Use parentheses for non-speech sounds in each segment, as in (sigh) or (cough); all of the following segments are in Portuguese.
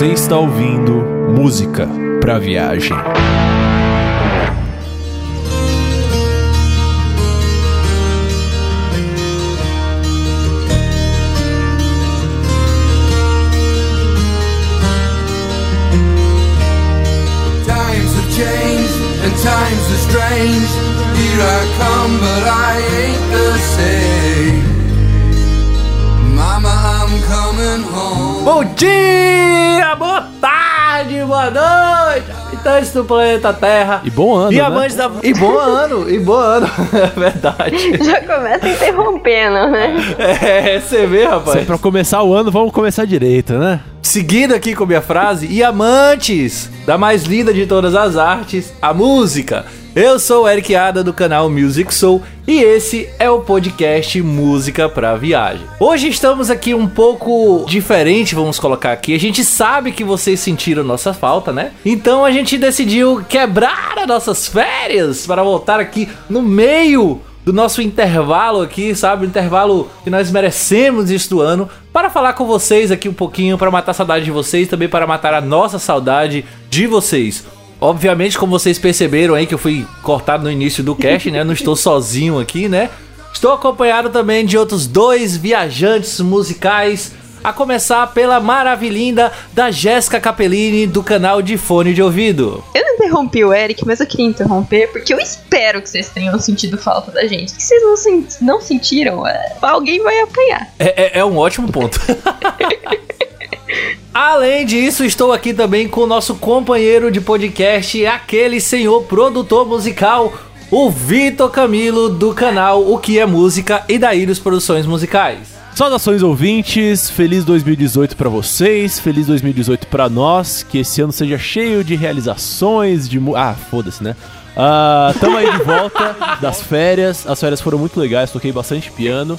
Você está ouvindo música para viagem. Times have changed and times are strange. Here I come, but I ain't the same. Mama, I'm coming home. Bom dia, boa tarde, boa noite, habitantes do planeta Terra. E bom ano, E né? amantes da. E bom ano, e bom ano, (laughs) é verdade. Já começa interrompendo, né? É, você vê, Se é rapaz. pra começar o ano, vamos começar direito, né? Seguindo aqui com a minha frase, e amantes da mais linda de todas as artes, a música. Eu sou o Eric Ada do canal Music Soul e esse é o podcast Música pra Viagem. Hoje estamos aqui um pouco diferente, vamos colocar aqui. A gente sabe que vocês sentiram nossa falta, né? Então a gente decidiu quebrar as nossas férias para voltar aqui no meio do nosso intervalo aqui, sabe? O intervalo que nós merecemos isso do ano, para falar com vocês aqui um pouquinho, para matar a saudade de vocês, também para matar a nossa saudade de vocês. Obviamente, como vocês perceberam aí que eu fui cortado no início do cast, né? Eu não estou sozinho aqui, né? Estou acompanhado também de outros dois viajantes musicais, a começar pela maravilhinda da Jéssica Capellini do canal de Fone de Ouvido. Eu não interrompi o Eric, mas eu queria interromper porque eu espero que vocês tenham sentido falta da gente. Se vocês não, sen- não sentiram, é, alguém vai apanhar. É, é- é um ótimo ponto. (laughs) Além disso, estou aqui também com o nosso companheiro de podcast, aquele senhor produtor musical, o Vitor Camilo, do canal O Que É Música e da Ilhos Produções Musicais. Saudações ouvintes, feliz 2018 pra vocês, feliz 2018 pra nós, que esse ano seja cheio de realizações, de ah, foda-se, né? Ah, tamo aí de volta (laughs) das férias, as férias foram muito legais, toquei bastante piano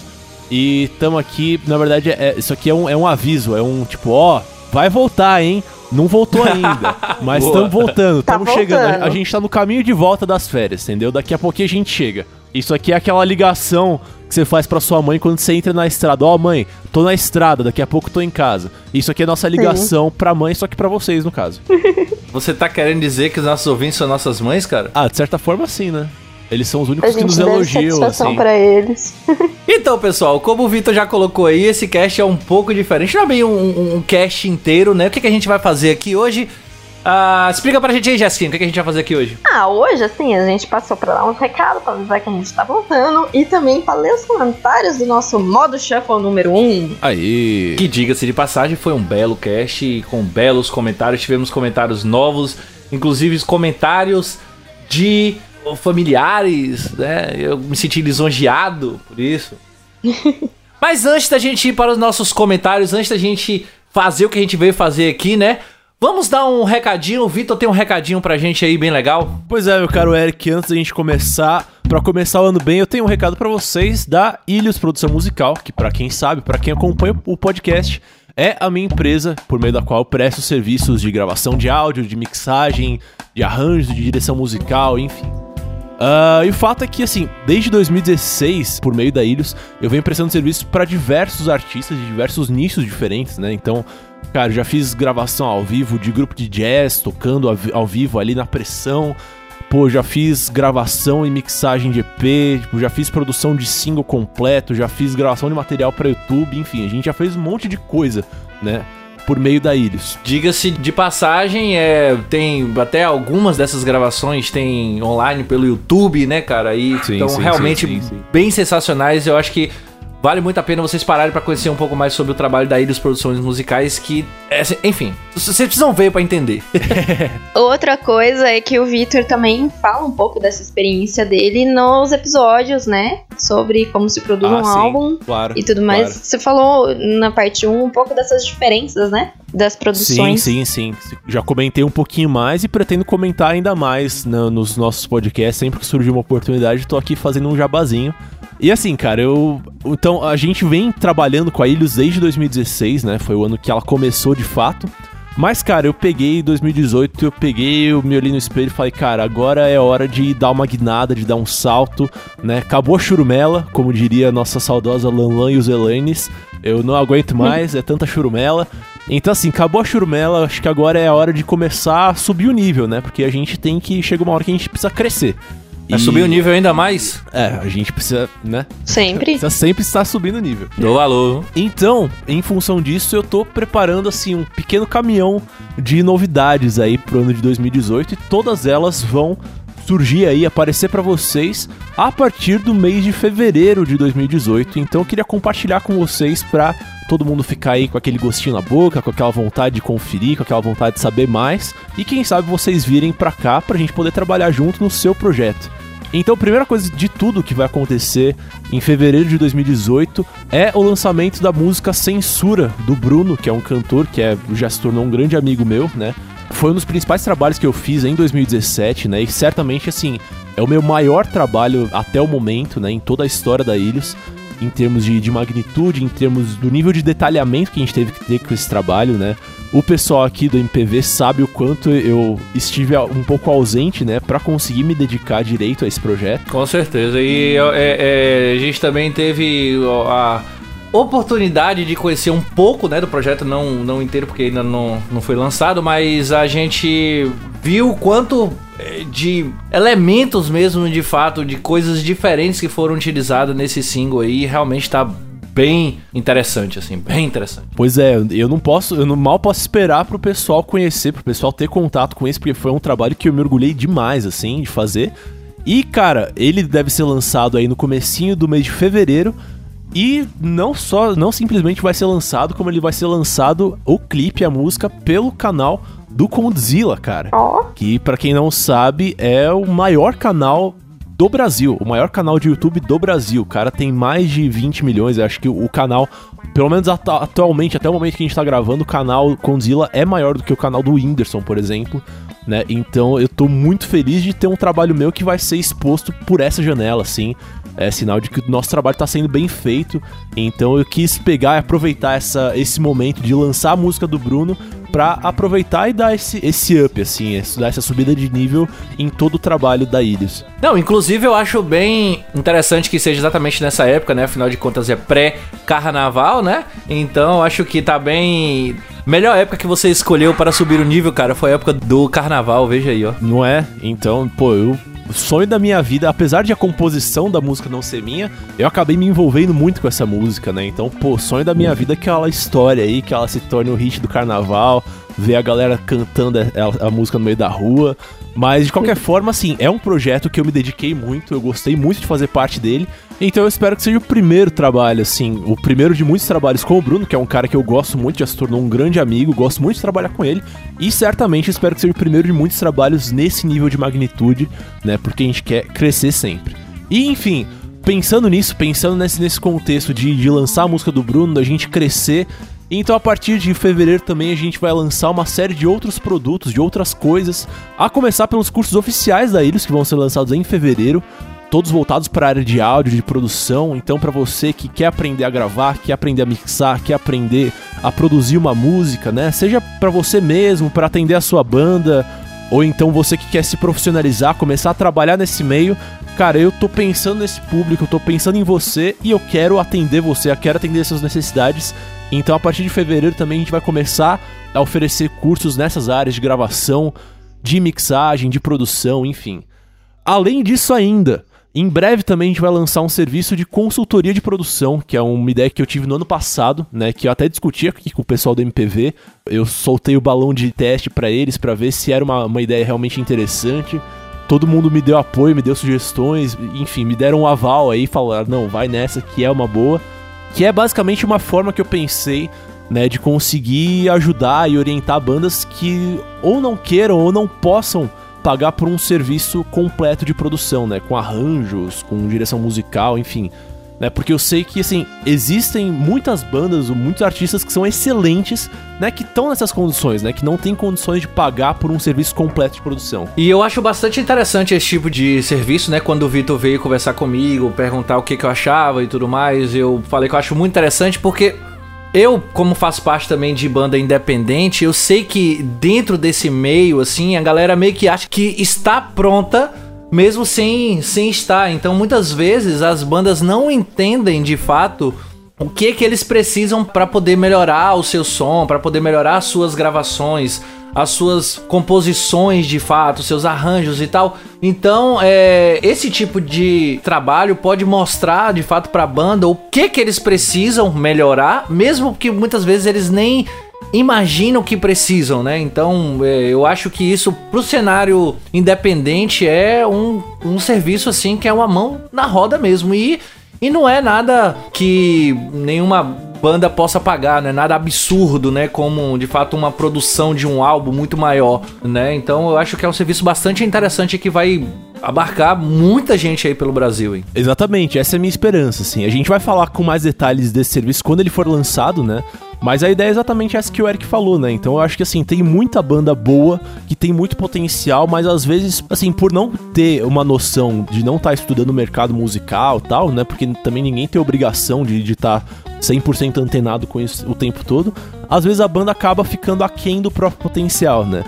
e tamo aqui, na verdade, é- isso aqui é um, é um aviso, é um tipo, ó, vai voltar, hein? Não voltou ainda, (laughs) mas estamos voltando, Tá estamos chegando. voltando. A gente tá no caminho de volta das férias, entendeu? Daqui a pouquinho a gente chega. Isso aqui é aquela ligação que você faz pra sua mãe quando você entra na estrada. Ó, mãe, tô na estrada, daqui a pouco tô em casa. Isso aqui é nossa ligação pra mãe, só que pra vocês, no caso. (laughs) Você tá querendo dizer que os nossos ouvintes são nossas mães, cara? Ah, de certa forma, sim, né? Eles são os únicos que nos elogiam, assim. pra eles. (laughs) Então, pessoal, como o Vitor já colocou aí, esse cast é um pouco diferente. Não é bem um, um- um cast inteiro, né? O que, que a gente vai fazer aqui hoje? Ah, explica pra gente aí, Jéssica, o que, que a gente vai fazer aqui hoje? Ah, hoje, assim, a gente passou pra dar um recado, pra avisar que a gente tá voltando e também pra ler os comentários do nosso modo shuffle número 1. Aí. Que diga-se de passagem, foi um belo cast com belos comentários. Tivemos comentários novos, inclusive os comentários de familiares, né? Eu me senti lisonjeado por isso. (laughs) Mas antes da gente ir para os nossos comentários, antes da gente fazer o que a gente veio fazer aqui, né? Vamos dar um recadinho. O Vitor tem um recadinho pra gente aí bem legal. Pois é, meu caro Eric, antes da gente começar, pra começar o ano bem, eu tenho um recado pra vocês da Ilhos Produção Musical, que pra quem sabe, pra quem acompanha o podcast, é a minha empresa por meio da qual eu presto serviços de gravação de áudio, de mixagem, de arranjo, de direção musical, enfim. Ah, e o fato é que, assim, desde 2016, por meio da Ilhos, eu venho prestando serviço pra diversos artistas de diversos nichos diferentes, né? Então, cara, já fiz gravação ao vivo de grupo de jazz, tocando ao vi- ao vivo ali na pressão. Pô, já fiz gravação e mixagem de EP, tipo, já fiz produção de single completo, já fiz gravação de material pra YouTube, enfim, a gente já fez um monte de coisa, né? Por meio da Ilhos. Diga-se de passagem, é, tem até algumas dessas gravações tem online pelo YouTube, né, cara? E Sim, então sim, realmente sim. bem sensacionais. Eu acho que Vale muito a pena vocês pararem pra conhecer um pouco mais sobre o trabalho da Ilhos Produções Musicais, que, é, assim, enfim, vocês precisam ver pra entender. (laughs) Outra coisa é que o Victor também fala um pouco dessa experiência dele nos episódios, né? Sobre como se produz Ah, um sim, álbum Claro. e tudo mais. claro. Você falou na parte 1 um pouco dessas diferenças, né? Das Sim, produções. sim, sim. Já comentei um pouquinho mais e pretendo comentar ainda mais na- nos nossos podcasts. Sempre que surgir uma oportunidade, tô aqui fazendo um jabazinho. E assim, cara, eu. Então, a gente vem trabalhando com a Ilhos desde 2016, né? Foi o ano que ela começou de fato. Mas, cara, eu peguei 2018, eu peguei, eu me olhei no espelho e falei, cara, agora é hora de dar uma guinada, de dar um salto, né? Acabou a churumela, como diria nossa saudosa Lanlan e os Elaines. Eu não aguento mais, é tanta churumela. Então, assim, acabou a churumela, acho que agora é a hora de começar a subir o nível, né? Porque a gente tem que. Chega uma hora que a gente precisa crescer. É subir o nível ainda mais? É, a gente precisa, né? Sempre. Precisa sempre estar subindo o nível. Dou valor. Então, em função disso, eu tô preparando assim um pequeno caminhão de novidades aí pro ano de 2018 e todas elas vão surgir aí, aparecer pra vocês a partir do mês de fevereiro de 2018. Então, eu queria compartilhar com vocês pra todo mundo ficar aí com aquele gostinho na boca, com aquela vontade de conferir, com aquela vontade de saber mais e quem sabe vocês virem pra cá pra gente poder trabalhar junto no seu projeto. Então, a primeira coisa de tudo que vai acontecer em fevereiro de 2018 é o lançamento da música Censura do Bruno, que é um cantor que é, já se tornou um grande amigo meu, né? Foi um dos principais trabalhos que eu fiz em 2017, né? E certamente, assim, é o meu maior trabalho até o momento, né? Em toda a história da Ilhos, em termos de, de magnitude, em termos do nível de detalhamento que a gente teve que ter com esse trabalho, né? O pessoal aqui do MPV sabe o quanto eu estive um pouco ausente, né? Pra conseguir me dedicar direito a esse projeto. Com certeza. E é, é, a gente também teve a oportunidade de conhecer um pouco né, do projeto, não, não inteiro, porque ainda não, não foi lançado, mas a gente viu quanto é, de elementos mesmo, de fato, de coisas diferentes que foram utilizadas nesse single aí, realmente tá bem interessante, assim, bem interessante. Pois é, eu não posso, eu não mal posso esperar pro pessoal conhecer, pro pessoal ter contato com isso, porque foi um trabalho que eu me orgulhei demais, assim, de fazer. E, cara, ele deve ser lançado aí no comecinho do mês de fevereiro. E não só, não simplesmente vai ser lançado, como ele vai ser lançado o clipe, a música, pelo canal do Condzilla, cara. Ó. Que, pra quem não sabe, é o maior canal do Brasil, o maior canal de YouTube do Brasil. O cara tem mais de 20 milhões, acho que o canal, pelo menos atu- atualmente, até o momento que a gente tá gravando, o canal Condzilla é maior do que o canal do Whindersson, por exemplo. Né? Então eu tô muito feliz de ter um trabalho meu que vai ser exposto por essa janela, assim. É sinal de que o nosso trabalho tá sendo bem feito. Então eu quis pegar e aproveitar essa, esse momento de lançar a música do Bruno pra aproveitar e dar esse, esse up, assim, dar essa subida de nível em todo o trabalho da Ilhos. Não, inclusive eu acho bem interessante que seja exatamente nessa época, né? Afinal de contas é pré-carnaval, né? Então eu acho que tá bem. Melhor época que você escolheu para subir o nível, cara, foi a época do carnaval, veja aí, ó. Não é? Então, pô, eu. O sonho da minha vida, apesar de a composição da música não ser minha, eu acabei me envolvendo muito com essa música, né? Então, pô, sonho da minha vida é aquela história aí, que ela se torne o hit do carnaval, ver a galera cantando a, a música no meio da rua. Mas, de qualquer forma, assim, é um projeto que eu me dediquei muito, eu gostei muito de fazer parte dele. Então eu espero que seja o primeiro trabalho, assim, o primeiro de muitos trabalhos com o Bruno, que é um cara que eu gosto muito, já se tornou um grande amigo, gosto muito de trabalhar com ele. E certamente espero que seja o primeiro de muitos trabalhos nesse nível de magnitude, né? Porque a gente quer crescer sempre. E enfim, pensando nisso, pensando nesse, nesse contexto de, de lançar a música do Bruno, da gente crescer. Então, a partir de fevereiro também a gente vai lançar uma série de outros produtos, de outras coisas, a começar pelos cursos oficiais da Ilhos, que vão ser lançados em fevereiro todos voltados para a área de áudio, de produção. Então, para você que quer aprender a gravar, quer aprender a mixar, quer aprender a produzir uma música, né? Seja para você mesmo, para atender a sua banda, ou então você que quer se profissionalizar, começar a trabalhar nesse meio. Cara, eu tô pensando nesse público, eu tô pensando em você e eu quero atender você, eu quero atender suas necessidades. Então, a partir de fevereiro também a gente vai começar a oferecer cursos nessas áreas de gravação, de mixagem, de produção, enfim. Além disso ainda, em breve também a gente vai lançar um serviço de consultoria de produção, que é uma ideia que eu tive no ano passado, né, que eu até discuti aqui com o pessoal do MPV. Eu soltei o balão de teste para eles para ver se era uma, uma ideia realmente interessante. Todo mundo me deu apoio, me deu sugestões, enfim, me deram um aval aí, falaram, não, vai nessa que é uma boa. Que é basicamente uma forma que eu pensei né, de conseguir ajudar e orientar bandas que ou não queiram ou não possam pagar por um serviço completo de produção, né, com arranjos, com direção musical, enfim, né, porque eu sei que assim existem muitas bandas, ou muitos artistas que são excelentes, né, que estão nessas condições, né, que não têm condições de pagar por um serviço completo de produção. E eu acho bastante interessante esse tipo de serviço, né? Quando o Vitor veio conversar comigo, perguntar o que, que eu achava e tudo mais, eu falei que eu acho muito interessante porque eu, como faço parte também de banda independente, eu sei que dentro desse meio, assim, a galera meio que acha que está pronta mesmo sem, sem estar. Então, muitas vezes as bandas não entendem de fato o que que eles precisam para poder melhorar o seu som, para poder melhorar as suas gravações, as suas composições de fato, seus arranjos e tal. Então, é, esse tipo de trabalho pode mostrar de fato para a banda o que que eles precisam melhorar, mesmo que muitas vezes eles nem imaginam que precisam, né? Então, é, eu acho que isso pro cenário independente é um, um serviço assim que é uma mão na roda mesmo e e não é nada que nenhuma banda possa pagar, né? Nada absurdo, né? Como de fato uma produção de um álbum muito maior, né? Então eu acho que é um serviço bastante interessante que vai abarcar muita gente aí pelo Brasil, hein? Exatamente, essa é a minha esperança, assim. A gente vai falar com mais detalhes desse serviço quando ele for lançado, né? Mas a ideia é exatamente essa que o Eric falou, né? Então eu acho que assim, tem muita banda boa, que tem muito potencial, mas às vezes, assim, por não ter uma noção de não estar estudando o mercado musical e tal, né? Porque também ninguém tem obrigação de estar tá 100% antenado com isso o tempo todo, às vezes a banda acaba ficando aquém do próprio potencial, né?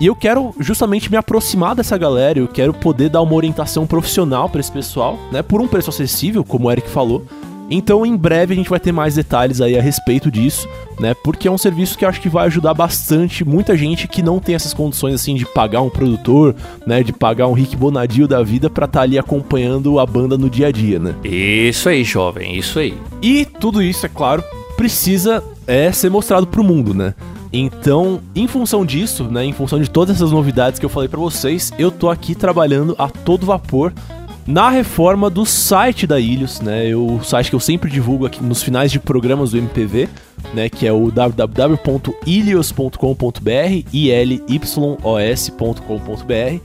E eu quero justamente me aproximar dessa galera, eu quero poder dar uma orientação profissional para esse pessoal, né, por um preço acessível, como o Eric falou. Então, em breve a gente vai ter mais detalhes aí a respeito disso, né? Porque é um serviço que eu acho que vai ajudar bastante muita gente que não tem essas condições assim de pagar um produtor, né, de pagar um Rick Bonadio da vida para estar tá ali acompanhando a banda no dia a dia, né? Isso aí, jovem, isso aí. E tudo isso, é claro, precisa é ser mostrado pro mundo, né? Então, em função disso, né, em função de todas essas novidades que eu falei para vocês, eu tô aqui trabalhando a todo vapor na reforma do site da Ilhos, né? O site que eu sempre divulgo aqui nos finais de programas do MPV, né? Que é o www.ilios.com.br, i l y o s.com.br.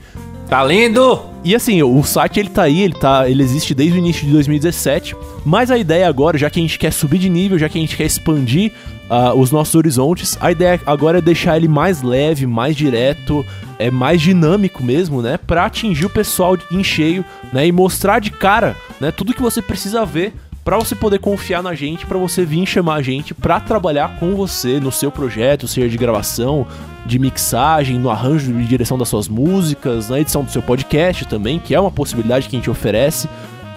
Tá lindo! E assim, o site ele tá aí, ele tá, ele existe desde o início de 2017, mas a ideia agora, já que a gente quer subir de nível, já que a gente quer expandir uh, os nossos horizontes, a ideia agora é deixar ele mais leve, mais direto, é mais dinâmico mesmo, né, para atingir o pessoal em cheio, né, e mostrar de cara, né, tudo que você precisa ver para você poder confiar na gente, para você vir chamar a gente para trabalhar com você no seu projeto, seja de gravação, de mixagem, no arranjo e direção das suas músicas, na edição do seu podcast também, que é uma possibilidade que a gente oferece,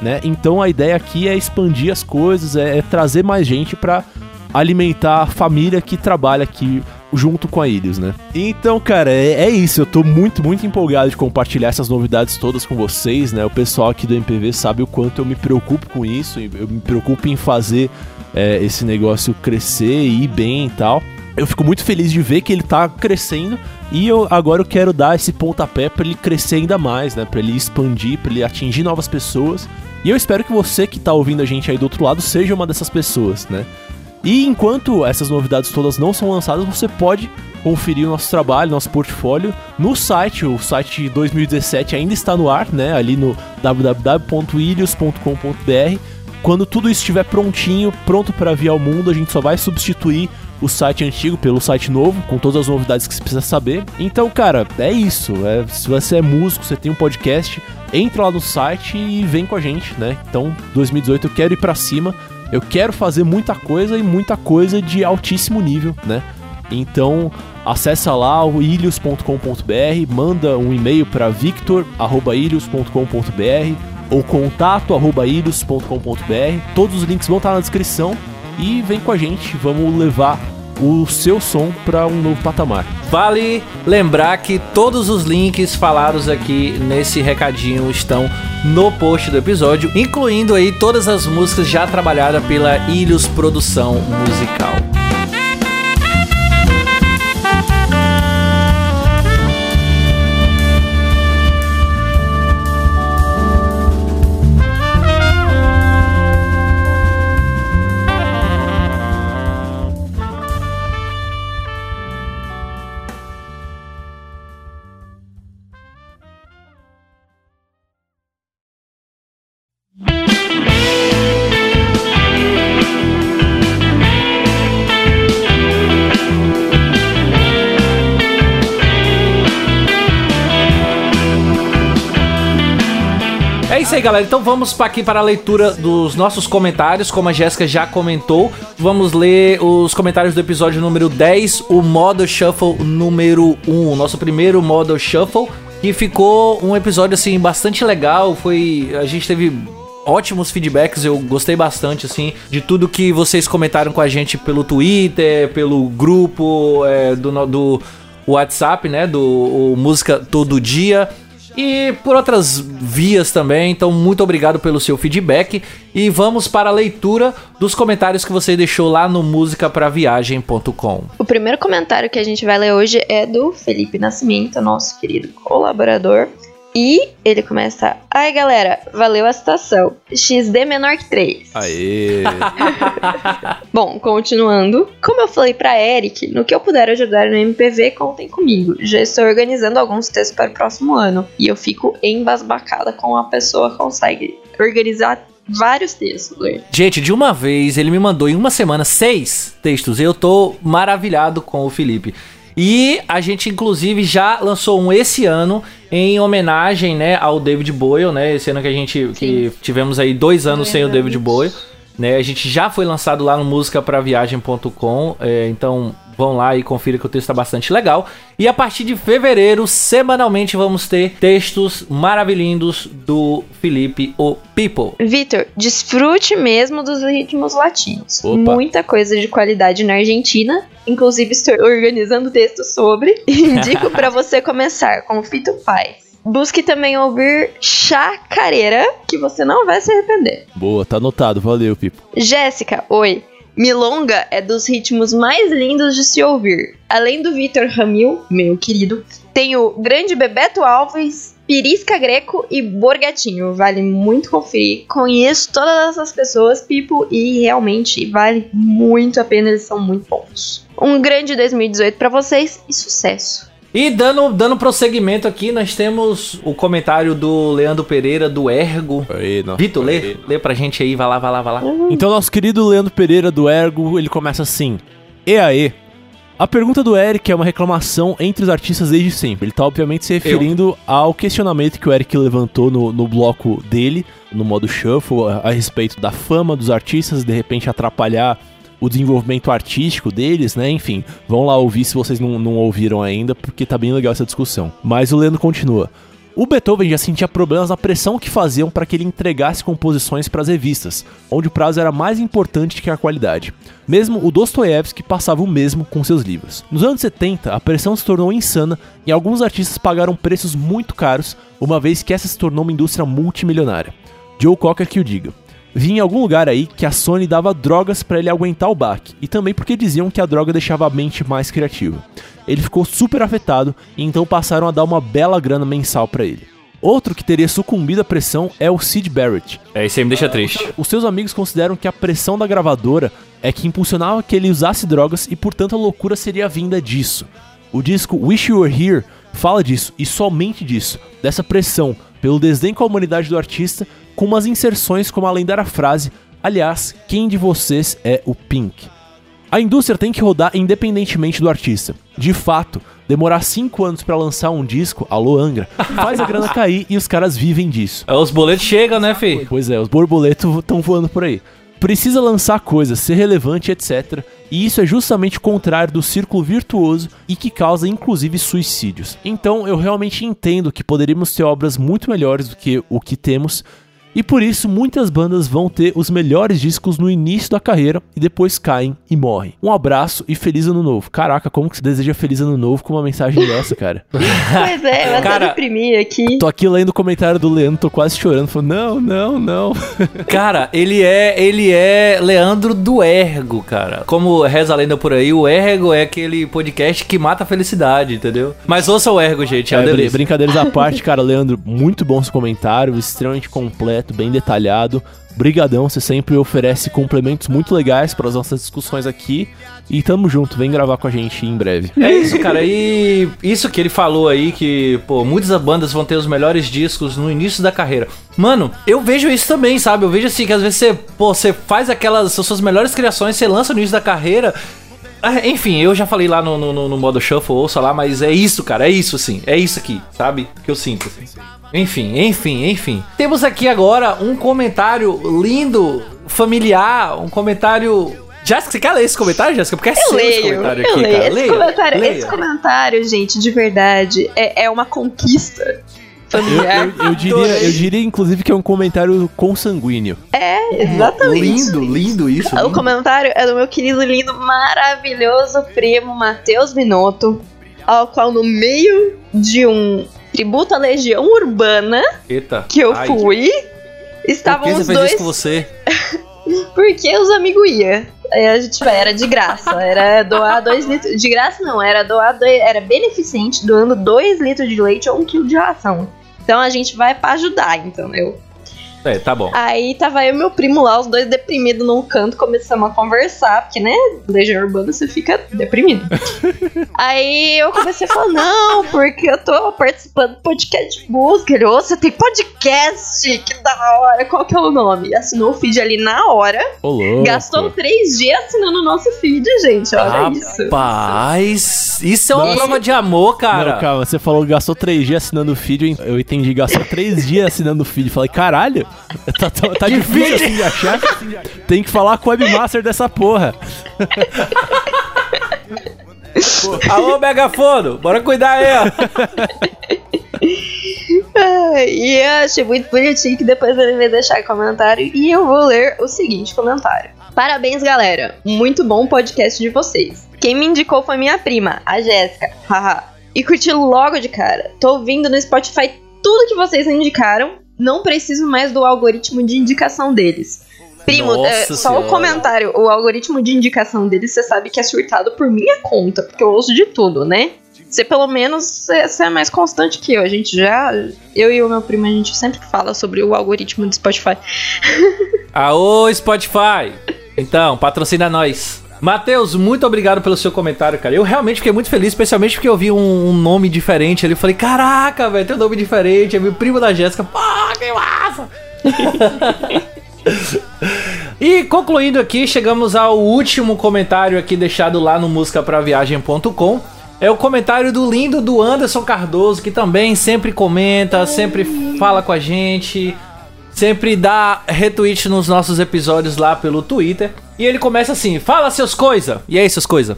né? Então a ideia aqui é expandir as coisas, é, é trazer mais gente para alimentar a família que trabalha aqui junto com a né? Então, cara, é, é, isso. Eu tô muito, muito empolgado de compartilhar essas novidades todas com vocês, né? O pessoal aqui do MPV sabe o quanto eu me preocupo com isso. Eu me preocupo em fazer é, esse negócio crescer e ir bem e tal. Eu fico muito feliz de ver que ele tá crescendo e eu agora eu quero dar esse pontapé para ele crescer ainda mais, né? Para ele expandir, para ele atingir novas pessoas. E eu espero que você que tá ouvindo a gente aí do outro lado seja uma dessas pessoas, né? E enquanto essas novidades todas não são lançadas, você pode conferir o nosso trabalho, nosso portfólio no site. O site de 2017 ainda está no ar, né? Ali no www.ilhos.com.br. Quando tudo isso estiver prontinho, pronto para vir ao mundo, a gente só vai substituir o site antigo pelo site novo, com todas as novidades que você precisa saber. Então, cara, é isso. É, se você é músico, você tem um podcast, entra lá no site e vem com a gente, né? Então, 2018 eu quero ir para cima. Eu quero fazer muita coisa e muita coisa de altíssimo nível, né? Então, acessa lá o ilhos.com.br, manda um e-mail para victor@ilhos.com.br ou contato@ilhos.com.br. Todos os links vão estar na descrição e vem com a gente, vamos levar o seu som para um novo patamar. Vale lembrar que todos os links falados aqui nesse recadinho estão no post do episódio, incluindo aí todas as músicas já trabalhadas pela Ilhos Produção Musical. Aí, galera. Então vamos pa- aqui para a leitura dos nossos comentários. Como a Jéssica já comentou, vamos ler os comentários do episódio número 10, o modo shuffle número 1, o nosso primeiro modo shuffle, que ficou um episódio assim bastante legal. Foi a gente teve ótimos feedbacks, eu gostei bastante, assim, de tudo que vocês comentaram com a gente pelo Twitter, pelo grupo é, do, do WhatsApp, né, do Música Todo Dia. E por outras vias também, então muito obrigado pelo seu feedback e vamos para a leitura dos comentários que você deixou lá no musicapraviagem.com. O primeiro comentário que a gente vai ler hoje é do Felipe Nascimento, nosso querido colaborador. E ele começa: Ai galera, valeu a citação. XD menor que 3. Aê. (laughs) Bom, continuando. Como eu falei pra Eric, no que eu puder ajudar no MPV, contem comigo. Já estou organizando alguns textos para o próximo ano. E eu fico embasbacada com a pessoa que consegue organizar vários textos. né? Gente, de uma vez ele me mandou em uma semana seis textos e eu tô maravilhado com o Felipe. E a gente inclusive já lançou um esse ano em homenagem, né, ao David Boyle, né? Esse ano que a gente que tivemos aí dois anos sem o David Boyle, né? A gente já foi lançado lá no musicapraviagem.com, é, então vão lá e confira que o texto tá bastante legal. E a partir de fevereiro, semanalmente vamos ter textos maravilhindos do Felipe o People. Vitor, desfrute mesmo dos ritmos latinos. Opa. Muita coisa de qualidade na Argentina. Inclusive, estou organizando texto sobre. (laughs) Indico para você começar com Fito Paz. Busque também ouvir Chacareira, que você não vai se arrepender. Boa, tá anotado. Valeu, Pipo. Jéssica, oi. Milonga é dos ritmos mais lindos de se ouvir. Além do Vitor Ramil, meu querido, tem o grande Bebeto Alves, Pirisca Greco e Borgatinho. Vale muito conferir. Conheço todas essas pessoas, Pipo, e realmente vale muito a pena, eles são muito bons. Um grande 2018 pra vocês e sucesso. E dando, dando prosseguimento aqui, nós temos o comentário do Leandro Pereira, do Ergo. Não. Vitor, lê, lê pra gente aí, vai lá, vai lá, vai lá. Então, nosso querido Leandro Pereira do Ergo, ele começa assim: E aí? A pergunta do Eric é uma reclamação entre os artistas desde sempre. Ele tá, obviamente, se referindo ao questionamento que o Eric levantou no, no bloco dele, no modo shuffle, a, a respeito da fama dos artistas, de repente atrapalhar o desenvolvimento artístico deles, né? Enfim, vão lá ouvir se vocês não, não ouviram ainda, porque tá bem legal essa discussão. Mas o Leandro continua. O Beethoven já sentia problemas na pressão que faziam para que ele entregasse composições para as revistas, onde o prazo era mais importante que a qualidade. Mesmo o Dostoiévski passava o mesmo com seus livros. Nos anos 70, a pressão se tornou insana e alguns artistas pagaram preços muito caros, uma vez que essa se tornou uma indústria multimilionária. Joe Cocker que o diga. Vi em algum lugar aí que a Sony dava drogas para ele aguentar o baque, e também porque diziam que a droga deixava a mente mais criativa. Ele ficou super afetado e então passaram a dar uma bela grana mensal para ele. Outro que teria sucumbido à pressão é o Sid Barrett. É, isso aí me deixa triste. Os seus amigos consideram que a pressão da gravadora é que impulsionava que ele usasse drogas e portanto a loucura seria vinda disso. O disco Wish You Were Here fala disso e somente disso, dessa pressão pelo desdém com a humanidade do artista, com umas inserções como a lendária frase: Aliás, quem de vocês é o Pink? A indústria tem que rodar independentemente do artista. De fato, demorar 5 anos pra lançar um disco, alô Angra, (laughs) faz a grana cair e os caras vivem disso. Os boletos chegam, né, fi? Pois é, os borboletos estão voando por aí. Precisa lançar coisas, ser relevante, etc. E isso é justamente o contrário do círculo virtuoso e que causa inclusive suicídios. Então eu realmente entendo que poderíamos ter obras muito melhores do que o que temos. E por isso muitas bandas vão ter os melhores discos no início da carreira e depois caem e morrem. Um abraço e feliz ano novo. Caraca, como que você deseja feliz ano novo com uma mensagem dessa, cara? (laughs) Pois é, eu até Cara, deprimi aqui. Tô aqui lendo o comentário do Leandro, tô quase chorando. Falando, não, não, não. (laughs) Cara, ele é, ele é Leandro do Ergo, cara. Como reza a lenda por aí, o Ergo é aquele podcast que mata a felicidade, entendeu? Mas ouça o Ergo, gente, é, É, brincadeiras à (laughs) parte, cara, Leandro, muito bom seu comentário, extremamente completo, bem detalhado. Brigadão, você sempre oferece complementos muito legais para as nossas discussões aqui. E tamo junto, vem gravar com a gente em breve. É isso, cara. E isso que ele falou aí, que, pô, muitas bandas vão ter os melhores discos no início da carreira. Mano, eu vejo isso também, sabe? Eu vejo assim, que às vezes você, pô, você faz aquelas as suas melhores criações, você lança no início da carreira. Ah, Enfim, eu já falei lá no, no, no modo shuffle, ouça lá, mas é isso, cara, é isso, assim, é isso aqui, sabe? Que eu sinto, assim. Enfim, enfim, enfim. Temos aqui agora um comentário lindo, familiar, um comentário. Jéssica, você quer ler esse comentário, Jéssica? Porque é Eu seu esse leio, comentário eu aqui, leio. cara. Esse, Leia, comentário, leia. esse comentário, gente, de verdade, é, é uma conquista Eu, familiar. eu- eu diria, eu diria, inclusive, que é um comentário consanguíneo. É, exatamente. Lindo, lindo isso. O lindo. comentário é do meu querido, lindo, maravilhoso primo Matheus Binotto, ao qual no meio de um tributo à Legião Urbana Eita. que eu Ai, fui, Por que estavam você os fez dois isso com você? (laughs) porque os amigos iam. Aí a gente vai, era de graça, era doar dois litros. De graça não, era doar dois, era beneficente, doando dois litros de leite ou um quilo de ração. Então a gente vai pra ajudar, entendeu? É, tá bom. Aí tava eu e meu primo lá, os dois deprimidos num canto, começamos a conversar, porque, né, Legião Urbana você fica deprimido. (laughs) Aí eu comecei a falar, não, porque eu tô participando do podcast de música. Ele, ô, você tem podcast, que da hora, qual que é o nome? Assinou o feed ali na hora, Ô, louco. gastou três dias assinando o nosso feed, gente, olha isso. Rapaz, isso é uma Nossa. prova de amor, cara. Não, calma, você falou que gastou 3 dias assinando o feed, eu entendi, gastou 3 dias assinando o feed. Falei, caralho, (laughs) tá, tá, tá difícil assim de achar. Tem que falar com o webmaster dessa porra. (laughs) Alô, megafono, bora cuidar aí, ó. Ah, E eu achei muito bonitinho que depois ele vai deixar comentário. E eu vou ler o seguinte comentário. Parabéns, galera. Muito bom o podcast de vocês. Quem me indicou foi minha prima, a Jéssica. Haha. E curti logo de cara. Tô ouvindo no Spotify tudo que vocês indicaram. Não preciso mais do algoritmo de indicação deles. Primo, é, só o comentário. O algoritmo de indicação deles, você sabe que é surtado por minha conta, porque eu ouço de tudo, né? Você pelo menos você é mais constante que eu. A gente já. Eu e o meu primo, a gente sempre fala sobre o algoritmo do Spotify. (laughs) Aô, Spotify. Então, patrocina nós. Matheus, muito obrigado pelo seu comentário, cara. Eu realmente fiquei muito feliz, especialmente porque eu vi um, um nome diferente ali. Eu falei, caraca, velho, tem um nome diferente. É meu primo da Jéssica. Pô, que massa! (laughs) e concluindo aqui, chegamos ao último comentário aqui deixado lá no musicapraviagem.com. É o comentário do lindo do Anderson Cardoso, que também sempre comenta, sempre fala com a gente, sempre dá retweet nos nossos episódios lá pelo Twitter. E ele começa assim: Fala seus coisa! E aí, seus coisa?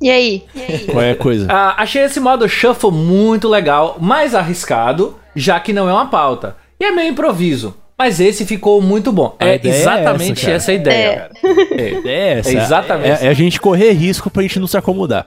E aí? Qual é a coisa? Ah, achei esse modo shuffle muito legal, mais arriscado, já que não é uma pauta. E é meio improviso. Mas esse ficou muito bom. A é ideia é exatamente essa, essa a ideia. É. É essa. É exatamente. É, é a gente correr risco pra gente não se acomodar.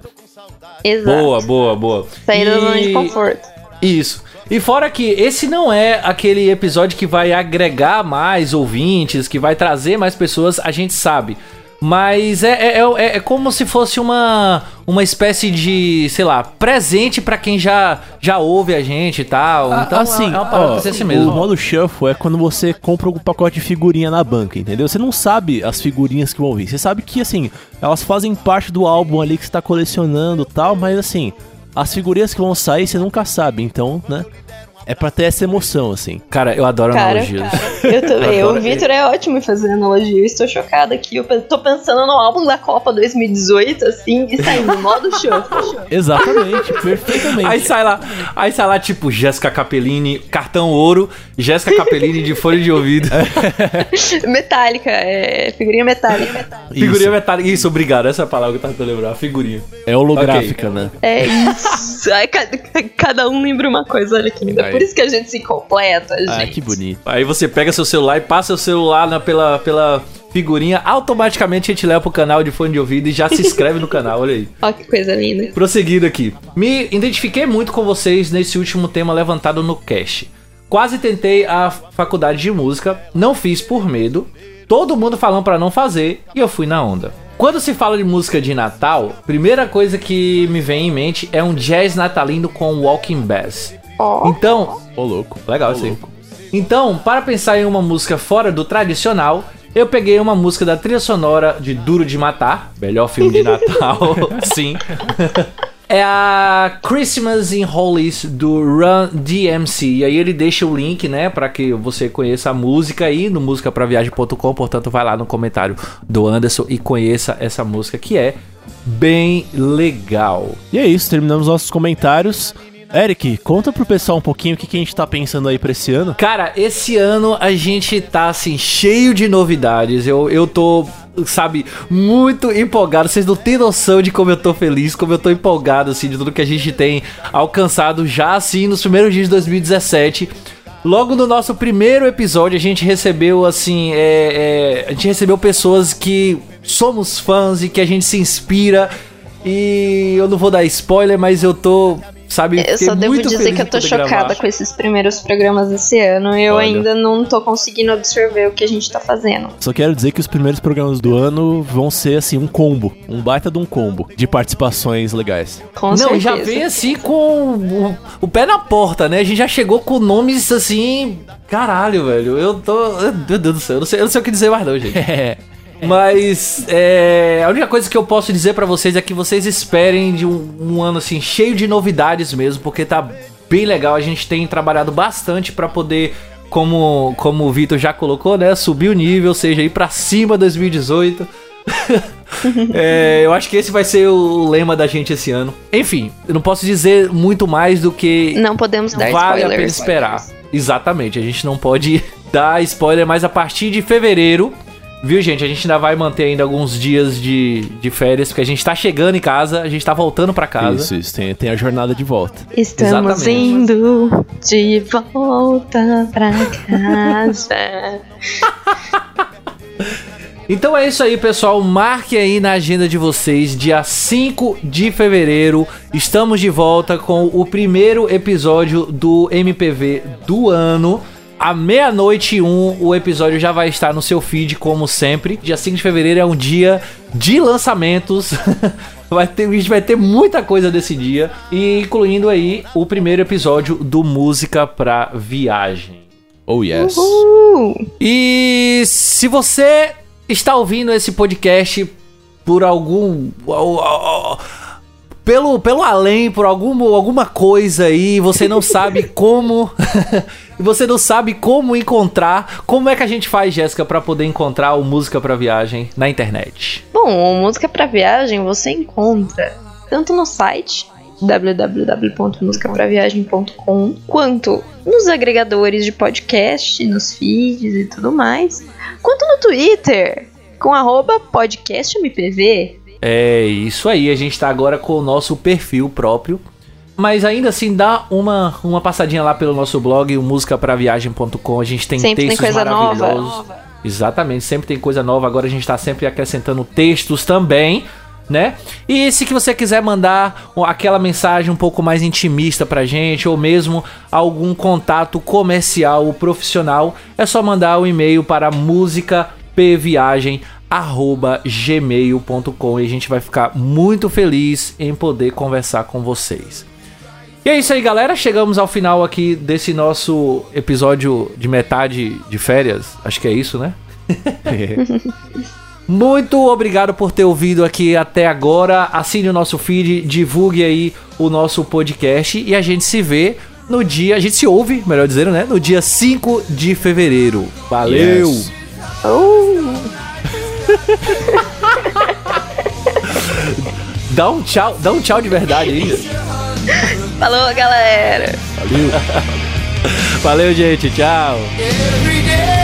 Exato. Boa, boa, boa. Sair da zona de conforto. Isso. E fora que esse não é aquele episódio que vai agregar mais ouvintes, que vai trazer mais pessoas, a gente sabe. Mas é, é, é, é como se fosse uma, uma espécie de, sei lá, presente pra quem já, já ouve a gente e tal. Então assim, é, uma parada ó, assim o mesmo. modo shuffle é quando você compra um pacote de figurinha na banca, entendeu? Você não sabe as figurinhas que vão vir. Você sabe que, assim, elas fazem parte do álbum ali que você tá colecionando e tal, mas, assim, as figurinhas que vão sair você nunca sabe. Então, né, é pra ter essa emoção, assim. Cara, eu adoro Cara, analogias. Eu (laughs) também. Adoro o Vitor é ótimo em fazer analogia. Eu estou chocada aqui. Eu tô pensando no álbum da Copa 2018, assim, e saindo modo (laughs) shuffle. Exatamente, perfeitamente. Aí sai lá, aí sai lá tipo Jéssica Capellini, cartão ouro, Jéssica Capellini de folha de ouvido. (laughs) metálica, é figurinha metálica. Figurinha metálica. Isso, obrigado. Essa é a palavra que eu tava tentando lembrar. Figurinha. É holográfica, né? É isso. Ai, cada, cada um lembra uma coisa, olha que lindo. Por isso que a gente se completa, gente. Ah, que bonito. Aí você pega seu celular e passa o celular na- pela, pela figurinha, automaticamente a gente leva pro canal de fone de ouvido e já se inscreve no canal, olha aí. (laughs) Olha que coisa linda. Prosseguindo aqui. Me identifiquei muito com vocês nesse último tema levantado no cast. Quase tentei a faculdade de música, não fiz por medo. Todo mundo falando pra não fazer e eu fui na onda. Quando se fala de música de Natal, primeira coisa que me vem em mente é um jazz natalino com walking bass. Então, Ô, louco. Legal isso aí. Então, para pensar em uma música fora do tradicional, eu peguei uma música da trilha sonora de Duro de Matar, melhor filme de Natal, (laughs) sim. É a Christmas in Hollies do Run DMC. E aí ele deixa o link, né, para que você conheça a música aí no musicapraviagem.com. Portanto, vai lá no comentário do Anderson e conheça essa música que é bem legal. E é isso, terminamos nossos comentários. Eric, conta pro pessoal um pouquinho o que, que a gente tá pensando aí pra esse ano. Cara, esse ano a gente tá assim, cheio de novidades. Eu, eu tô, sabe, muito empolgado. Vocês não têm noção de como eu tô feliz, como eu tô empolgado, assim, de tudo que a gente tem alcançado já, assim, nos primeiros dias de 2017. Logo no nosso primeiro episódio, a gente recebeu, assim, é, é, a gente recebeu pessoas que somos fãs e que a gente se inspira. E eu não vou dar spoiler, mas eu tô sabe? Eu só devo muito dizer que eu tô chocada gravar. com esses primeiros programas desse ano. Eu Olha. ainda não tô conseguindo absorver o que a gente tá fazendo. Só quero dizer que os primeiros programas do ano vão ser, assim, um combo. Um baita de um combo de participações legais. Com Não, certeza. já veio assim com o, o pé na porta, né? A gente já chegou com nomes assim. Caralho, velho. Eu tô. Meu Deus do céu, eu não sei, eu não sei o que dizer mais, não, gente. (laughs) É. Mas é, a única coisa que eu posso dizer pra vocês é que vocês esperem de um, um ano assim cheio de novidades mesmo, porque tá bem legal. A gente tem trabalhado bastante pra poder, como, como o Vitor já colocou, né, subir o nível, seja ir pra cima 2018. (laughs) É, eu acho que esse vai ser o lema da gente esse ano. Enfim, eu não posso dizer muito mais do que Não podemos dar vale a pena spoilers. esperar. Exatamente, a gente não pode (laughs) dar spoiler, mas a partir de fevereiro, viu, gente? A gente ainda vai manter ainda alguns dias de, de férias, porque a gente tá chegando em casa, a gente tá voltando pra casa. Isso, isso. Tem, tem a jornada de volta. Estamos Exatamente. indo de volta pra casa. (laughs) Então é isso aí, pessoal. Marque aí na agenda de vocês, dia 5 de fevereiro. Estamos de volta com o primeiro episódio do MPV do ano. À meia-noite e um, o episódio já vai estar no seu feed, como sempre. Dia 5 de fevereiro é um dia de lançamentos. (laughs) Vai ter, a gente vai ter muita coisa desse dia. E incluindo aí o primeiro episódio do Música pra Viagem. Oh, yes. Uh, E se você está ouvindo esse podcast por algum. Pelo, pelo além, por algum, alguma coisa aí, você não sabe (laughs) como. (laughs) você não sabe como encontrar. Como é que a gente faz, Jéssica, pra poder encontrar o Música pra Viagem na internet? Bom, o Música pra Viagem você encontra tanto no site www.musicapraviagem.com quanto nos agregadores de podcast, nos feeds e tudo mais, quanto no Twitter com arroba podcastmpv. É isso aí, a gente tá agora com o nosso perfil próprio. Mas ainda assim, dá uma, uma passadinha lá pelo nosso blog, o musicapraviagem.com. A gente tem Sempre tem textos coisa maravilhosos. nova. Exatamente, sempre tem coisa nova. Agora a gente tá sempre acrescentando textos também, né? E se que você quiser mandar aquela mensagem um pouco mais intimista pra gente, ou mesmo algum contato comercial ou profissional, é só mandar o um e-mail para musicapviagem@gmail.com e a gente vai ficar muito feliz em poder conversar com vocês. E é isso aí, galera. Chegamos ao final aqui desse nosso episódio de metade de férias. Acho que é isso, né? (laughs) Muito obrigado por ter ouvido aqui até agora. Assine o nosso feed, divulgue aí o nosso podcast e a gente se vê no dia, a gente se ouve, melhor dizendo, né? No dia 5 de fevereiro. Valeu! Yes. Uh, (laughs) Dá um tchau, dá um tchau de verdade aí. falou, galera! Valeu. Valeu, gente. Tchau. Every day